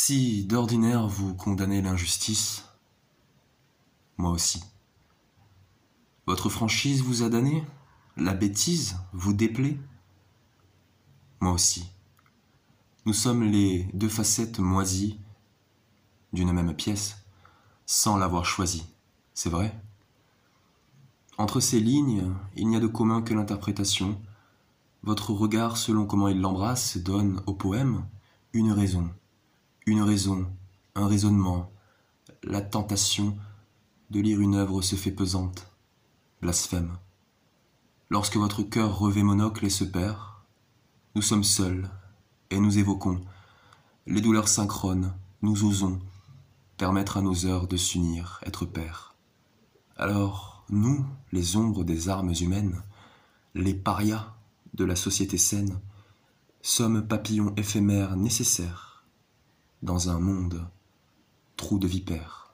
Si d'ordinaire vous condamnez l'injustice, moi aussi. Votre franchise vous a damné? La bêtise vous déplaît? Moi aussi. Nous sommes les deux facettes moisies d'une même pièce, sans l'avoir choisie, c'est vrai? Entre ces lignes, il n'y a de commun que l'interprétation. Votre regard, selon comment il l'embrasse, donne au poème une raison, un raisonnement, la tentation de lire une œuvre se fait pesante, blasphème. Lorsque votre cœur revêt monocle et se perd, nous sommes seuls et nous évoquons les douleurs synchrones, nous osons permettre à nos heures de s'unir, être pères. Alors, nous, les ombres des armes humaines, les parias de la société saine, sommes papillons éphémères nécessaires dans un monde trou de vipères.